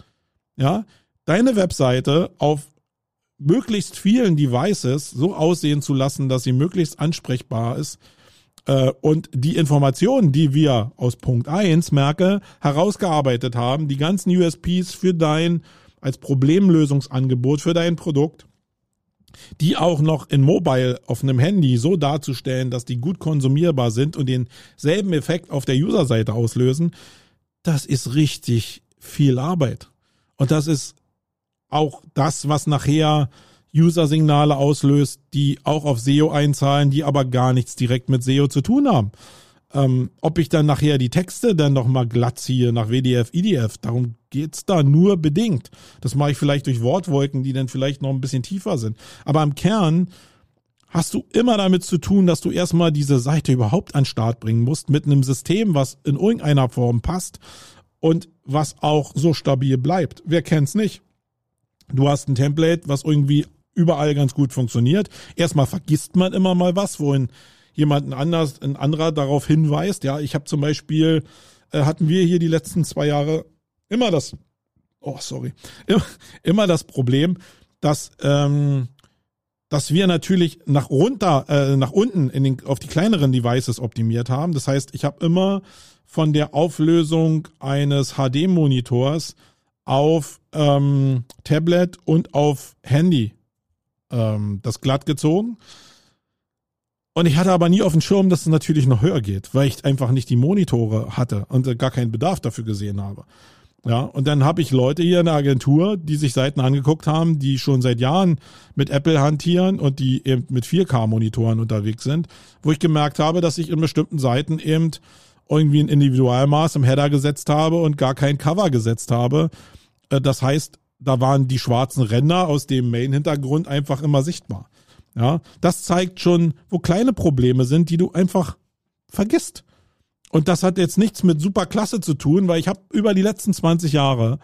Ja, deine Webseite auf möglichst vielen Devices so aussehen zu lassen, dass sie möglichst ansprechbar ist äh, und die Informationen, die wir aus Punkt 1 merke, herausgearbeitet haben, die ganzen USPs für dein als Problemlösungsangebot für dein Produkt, die auch noch in Mobile auf einem Handy so darzustellen, dass die gut konsumierbar sind und denselben Effekt auf der User-Seite auslösen, das ist richtig viel Arbeit. Und das ist auch das, was nachher User-Signale auslöst, die auch auf SEO einzahlen, die aber gar nichts direkt mit SEO zu tun haben. Ähm, ob ich dann nachher die Texte dann nochmal glatt ziehe nach WDF, IDF, darum geht's da nur bedingt. Das mache ich vielleicht durch Wortwolken, die dann vielleicht noch ein bisschen tiefer sind. Aber im Kern hast du immer damit zu tun, dass du erstmal diese Seite überhaupt an Start bringen musst mit einem System, was in irgendeiner Form passt und was auch so stabil bleibt. Wer kennt's nicht? Du hast ein Template, was irgendwie überall ganz gut funktioniert. Erstmal vergisst man immer mal was, wohin jemanden anders, ein anderer darauf hinweist. Ja, ich habe zum Beispiel, äh, hatten wir hier die letzten zwei Jahre immer das, oh sorry, immer, immer das Problem, dass ähm, dass wir natürlich nach runter, äh, nach unten in den, auf die kleineren Devices optimiert haben. Das heißt, ich habe immer von der Auflösung eines HD-Monitors auf ähm, Tablet und auf Handy ähm, das glatt gezogen. Und ich hatte aber nie auf dem Schirm, dass es natürlich noch höher geht, weil ich einfach nicht die Monitore hatte und gar keinen Bedarf dafür gesehen habe. Ja, und dann habe ich Leute hier in der Agentur, die sich Seiten angeguckt haben, die schon seit Jahren mit Apple hantieren und die eben mit 4K-Monitoren unterwegs sind, wo ich gemerkt habe, dass ich in bestimmten Seiten eben irgendwie ein Individualmaß im Header gesetzt habe und gar kein Cover gesetzt habe. Äh, das heißt, da waren die schwarzen Ränder aus dem Main-Hintergrund einfach immer sichtbar. Ja, das zeigt schon, wo kleine Probleme sind, die du einfach vergisst. Und das hat jetzt nichts mit Superklasse zu tun, weil ich habe über die letzten 20 Jahre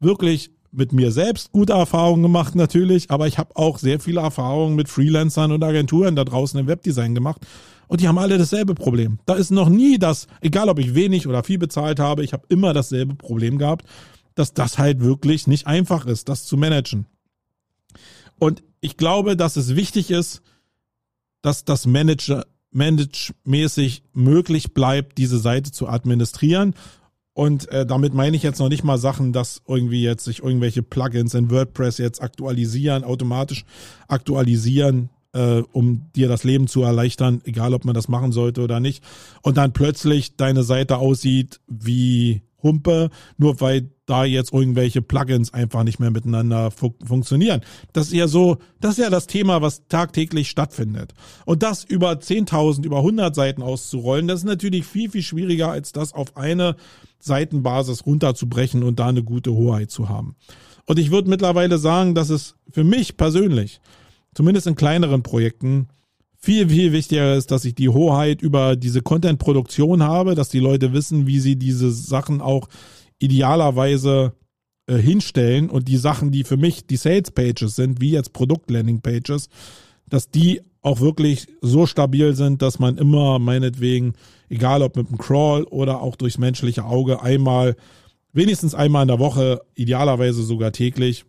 wirklich mit mir selbst gute Erfahrungen gemacht natürlich, aber ich habe auch sehr viele Erfahrungen mit Freelancern und Agenturen da draußen im Webdesign gemacht und die haben alle dasselbe Problem. Da ist noch nie das, egal ob ich wenig oder viel bezahlt habe, ich habe immer dasselbe Problem gehabt, dass das halt wirklich nicht einfach ist, das zu managen. Und ich glaube, dass es wichtig ist, dass das Manager, managemäßig möglich bleibt, diese Seite zu administrieren. Und äh, damit meine ich jetzt noch nicht mal Sachen, dass irgendwie jetzt sich irgendwelche Plugins in WordPress jetzt aktualisieren, automatisch aktualisieren, äh, um dir das Leben zu erleichtern, egal ob man das machen sollte oder nicht. Und dann plötzlich deine Seite aussieht wie Humpe, nur weil da jetzt irgendwelche Plugins einfach nicht mehr miteinander fu funktionieren. Das ist ja so, das ist ja das Thema, was tagtäglich stattfindet. Und das über 10.000, über 100 Seiten auszurollen, das ist natürlich viel, viel schwieriger, als das auf eine Seitenbasis runterzubrechen und da eine gute Hoheit zu haben. Und ich würde mittlerweile sagen, dass es für mich persönlich, zumindest in kleineren Projekten, viel, viel wichtiger ist, dass ich die Hoheit über diese Content-Produktion habe, dass die Leute wissen, wie sie diese Sachen auch idealerweise äh, hinstellen und die Sachen, die für mich die Sales-Pages sind, wie jetzt Produkt-Landing-Pages, dass die auch wirklich so stabil sind, dass man immer meinetwegen, egal ob mit einem Crawl oder auch durchs menschliche Auge, einmal, wenigstens einmal in der Woche, idealerweise sogar täglich,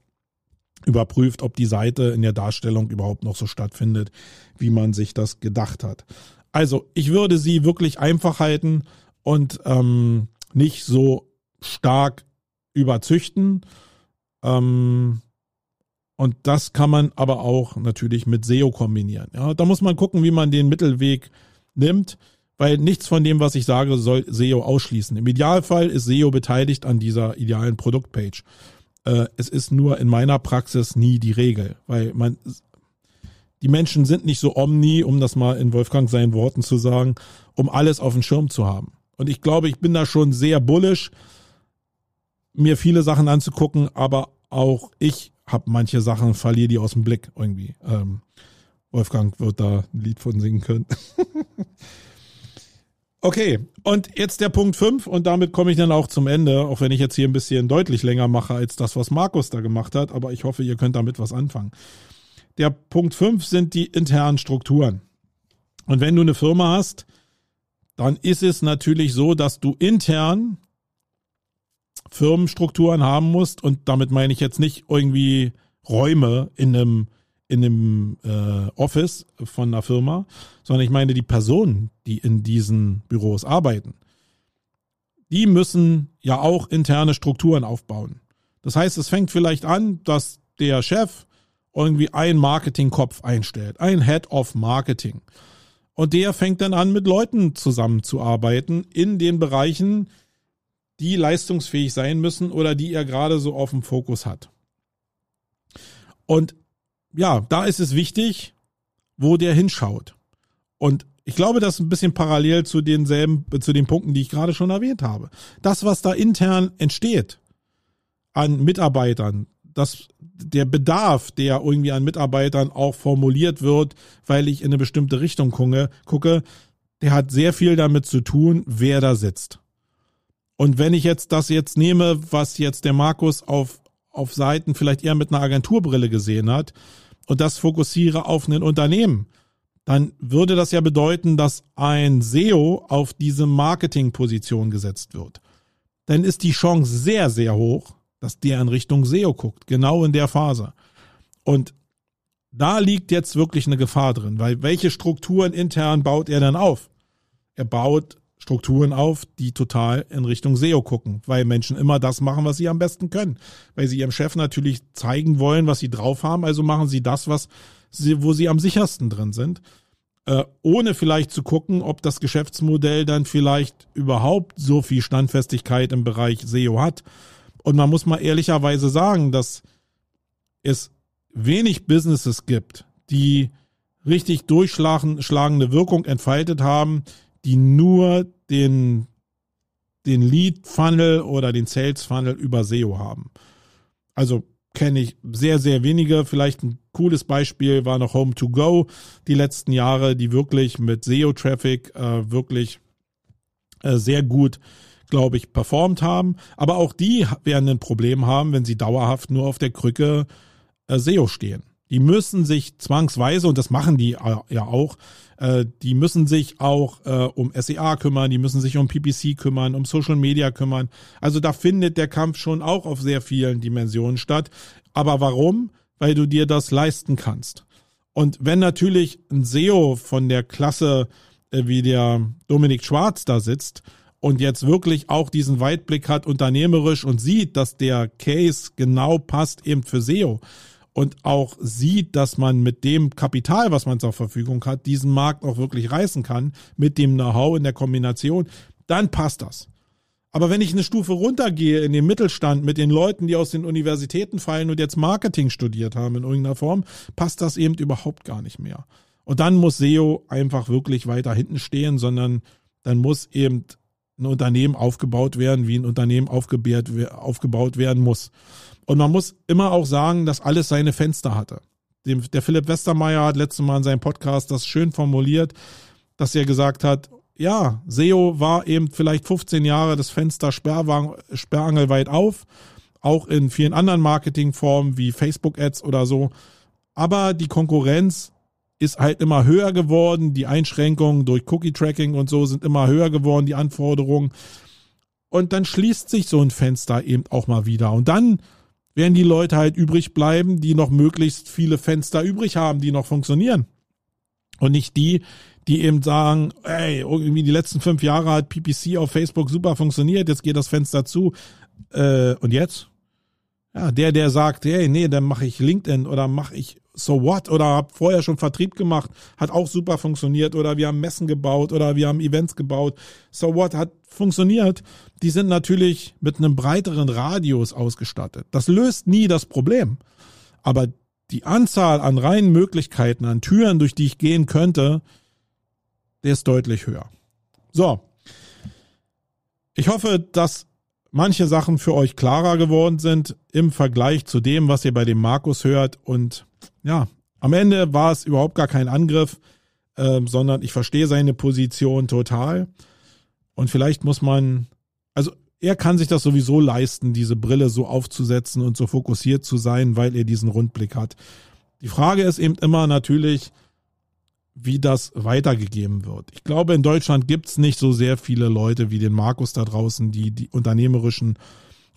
überprüft, ob die Seite in der Darstellung überhaupt noch so stattfindet, wie man sich das gedacht hat. Also ich würde sie wirklich einfach halten und ähm, nicht so stark überzüchten. Ähm, und das kann man aber auch natürlich mit SEO kombinieren. Ja, da muss man gucken, wie man den Mittelweg nimmt, weil nichts von dem, was ich sage, soll SEO ausschließen. Im Idealfall ist SEO beteiligt an dieser idealen Produktpage. Äh, es ist nur in meiner Praxis nie die Regel, weil man die Menschen sind nicht so omni, um das mal in Wolfgang seinen Worten zu sagen, um alles auf dem Schirm zu haben. Und ich glaube, ich bin da schon sehr bullish, mir viele Sachen anzugucken, aber auch ich habe manche Sachen, verliere die aus dem Blick irgendwie. Ähm, Wolfgang wird da ein Lied von singen können. okay, und jetzt der Punkt 5 und damit komme ich dann auch zum Ende, auch wenn ich jetzt hier ein bisschen deutlich länger mache als das, was Markus da gemacht hat, aber ich hoffe, ihr könnt damit was anfangen. Der Punkt 5 sind die internen Strukturen. Und wenn du eine Firma hast, dann ist es natürlich so, dass du intern Firmenstrukturen haben musst und damit meine ich jetzt nicht irgendwie Räume in einem in einem äh, Office von einer Firma, sondern ich meine die Personen, die in diesen Büros arbeiten. Die müssen ja auch interne Strukturen aufbauen. Das heißt, es fängt vielleicht an, dass der Chef irgendwie einen Marketingkopf einstellt, ein Head of Marketing. Und der fängt dann an, mit Leuten zusammenzuarbeiten in den Bereichen, die leistungsfähig sein müssen oder die er gerade so auf dem Fokus hat. Und ja, da ist es wichtig, wo der hinschaut. Und ich glaube, das ist ein bisschen parallel zu denselben, zu den Punkten, die ich gerade schon erwähnt habe. Das, was da intern entsteht an Mitarbeitern, das, der Bedarf, der irgendwie an Mitarbeitern auch formuliert wird, weil ich in eine bestimmte Richtung gucke, gucke, der hat sehr viel damit zu tun, wer da sitzt. Und wenn ich jetzt das jetzt nehme, was jetzt der Markus auf, auf Seiten vielleicht eher mit einer Agenturbrille gesehen hat und das fokussiere auf ein Unternehmen, dann würde das ja bedeuten, dass ein SEO auf diese Marketingposition gesetzt wird. Dann ist die Chance sehr, sehr hoch, dass der in Richtung SEO guckt, genau in der Phase. Und da liegt jetzt wirklich eine Gefahr drin, weil welche Strukturen intern baut er dann auf? Er baut Strukturen auf, die total in Richtung SEO gucken, weil Menschen immer das machen, was sie am besten können. Weil sie ihrem Chef natürlich zeigen wollen, was sie drauf haben, also machen sie das, was sie, wo sie am sichersten drin sind. Äh, ohne vielleicht zu gucken, ob das Geschäftsmodell dann vielleicht überhaupt so viel Standfestigkeit im Bereich SEO hat und man muss mal ehrlicherweise sagen, dass es wenig Businesses gibt, die richtig durchschlagende Wirkung entfaltet haben, die nur den, den Lead Funnel oder den Sales Funnel über SEO haben. Also kenne ich sehr, sehr wenige. Vielleicht ein cooles Beispiel war noch Home to Go die letzten Jahre, die wirklich mit SEO-Traffic äh, wirklich äh, sehr gut glaube ich, performt haben. Aber auch die werden ein Problem haben, wenn sie dauerhaft nur auf der Krücke äh, SEO stehen. Die müssen sich zwangsweise, und das machen die äh, ja auch, äh, die müssen sich auch äh, um SEA kümmern, die müssen sich um PPC kümmern, um Social Media kümmern. Also da findet der Kampf schon auch auf sehr vielen Dimensionen statt. Aber warum? Weil du dir das leisten kannst. Und wenn natürlich ein SEO von der Klasse äh, wie der Dominik Schwarz da sitzt, und jetzt wirklich auch diesen Weitblick hat unternehmerisch und sieht, dass der Case genau passt eben für SEO und auch sieht, dass man mit dem Kapital, was man zur Verfügung hat, diesen Markt auch wirklich reißen kann, mit dem Know-how in der Kombination, dann passt das. Aber wenn ich eine Stufe runtergehe in den Mittelstand mit den Leuten, die aus den Universitäten fallen und jetzt Marketing studiert haben in irgendeiner Form, passt das eben überhaupt gar nicht mehr. Und dann muss SEO einfach wirklich weiter hinten stehen, sondern dann muss eben ein Unternehmen aufgebaut werden, wie ein Unternehmen aufgebaut werden muss. Und man muss immer auch sagen, dass alles seine Fenster hatte. Der Philipp Westermeier hat letztes Mal in seinem Podcast das schön formuliert, dass er gesagt hat, ja, SEO war eben vielleicht 15 Jahre das Fenster sperrangelweit auf, auch in vielen anderen Marketingformen wie Facebook-Ads oder so. Aber die Konkurrenz ist halt immer höher geworden, die Einschränkungen durch Cookie-Tracking und so sind immer höher geworden, die Anforderungen. Und dann schließt sich so ein Fenster eben auch mal wieder. Und dann werden die Leute halt übrig bleiben, die noch möglichst viele Fenster übrig haben, die noch funktionieren. Und nicht die, die eben sagen, ey, irgendwie die letzten fünf Jahre hat PPC auf Facebook super funktioniert, jetzt geht das Fenster zu. Äh, und jetzt? Ja, der, der sagt, hey, nee, dann mache ich LinkedIn oder mache ich So What oder habe vorher schon Vertrieb gemacht, hat auch super funktioniert oder wir haben Messen gebaut oder wir haben Events gebaut. So What hat funktioniert. Die sind natürlich mit einem breiteren Radius ausgestattet. Das löst nie das Problem. Aber die Anzahl an reinen Möglichkeiten, an Türen, durch die ich gehen könnte, der ist deutlich höher. So. Ich hoffe, dass manche Sachen für euch klarer geworden sind im Vergleich zu dem, was ihr bei dem Markus hört. Und ja, am Ende war es überhaupt gar kein Angriff, äh, sondern ich verstehe seine Position total. Und vielleicht muss man, also er kann sich das sowieso leisten, diese Brille so aufzusetzen und so fokussiert zu sein, weil er diesen Rundblick hat. Die Frage ist eben immer natürlich, wie das weitergegeben wird. Ich glaube, in Deutschland gibt es nicht so sehr viele Leute wie den Markus da draußen, die die unternehmerischen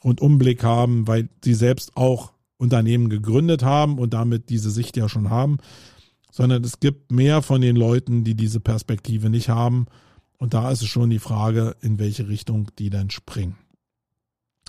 Rundumblick haben, weil sie selbst auch Unternehmen gegründet haben und damit diese Sicht ja schon haben, sondern es gibt mehr von den Leuten, die diese Perspektive nicht haben. Und da ist es schon die Frage, in welche Richtung die dann springen.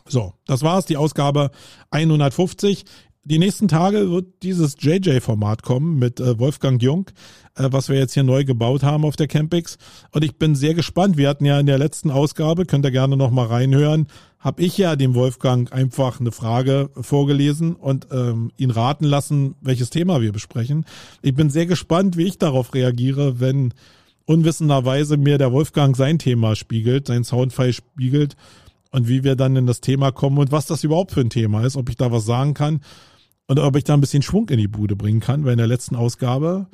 So, das war's, die Ausgabe 150 die nächsten Tage wird dieses JJ-Format kommen mit äh, Wolfgang Jung, äh, was wir jetzt hier neu gebaut haben auf der Campix. Und ich bin sehr gespannt. Wir hatten ja in der letzten Ausgabe, könnt ihr gerne noch mal reinhören, habe ich ja dem Wolfgang einfach eine Frage vorgelesen und ähm, ihn raten lassen, welches Thema wir besprechen. Ich bin sehr gespannt, wie ich darauf reagiere, wenn unwissenderweise mir der Wolfgang sein Thema spiegelt, sein Soundfile spiegelt und wie wir dann in das Thema kommen und was das überhaupt für ein Thema ist, ob ich da was sagen kann und ob ich da ein bisschen Schwung in die Bude bringen kann, weil in der letzten Ausgabe,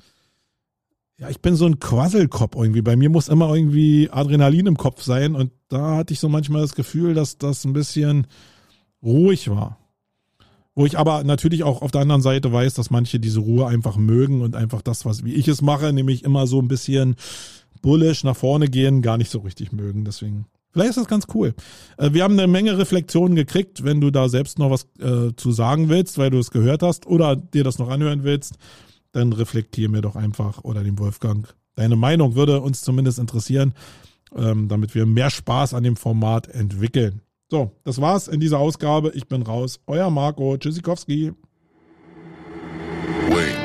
ja, ich bin so ein Quasselkopf irgendwie. Bei mir muss immer irgendwie Adrenalin im Kopf sein und da hatte ich so manchmal das Gefühl, dass das ein bisschen ruhig war. Wo ich aber natürlich auch auf der anderen Seite weiß, dass manche diese Ruhe einfach mögen und einfach das, was wie ich es mache, nämlich immer so ein bisschen bullish nach vorne gehen, gar nicht so richtig mögen. Deswegen Vielleicht ist das ganz cool. Äh, wir haben eine Menge Reflexionen gekriegt, wenn du da selbst noch was äh, zu sagen willst, weil du es gehört hast oder dir das noch anhören willst, dann reflektier mir doch einfach oder dem Wolfgang. Deine Meinung würde uns zumindest interessieren, ähm, damit wir mehr Spaß an dem Format entwickeln. So, das war's in dieser Ausgabe. Ich bin raus. Euer Marco Tschüssikowski. Wait.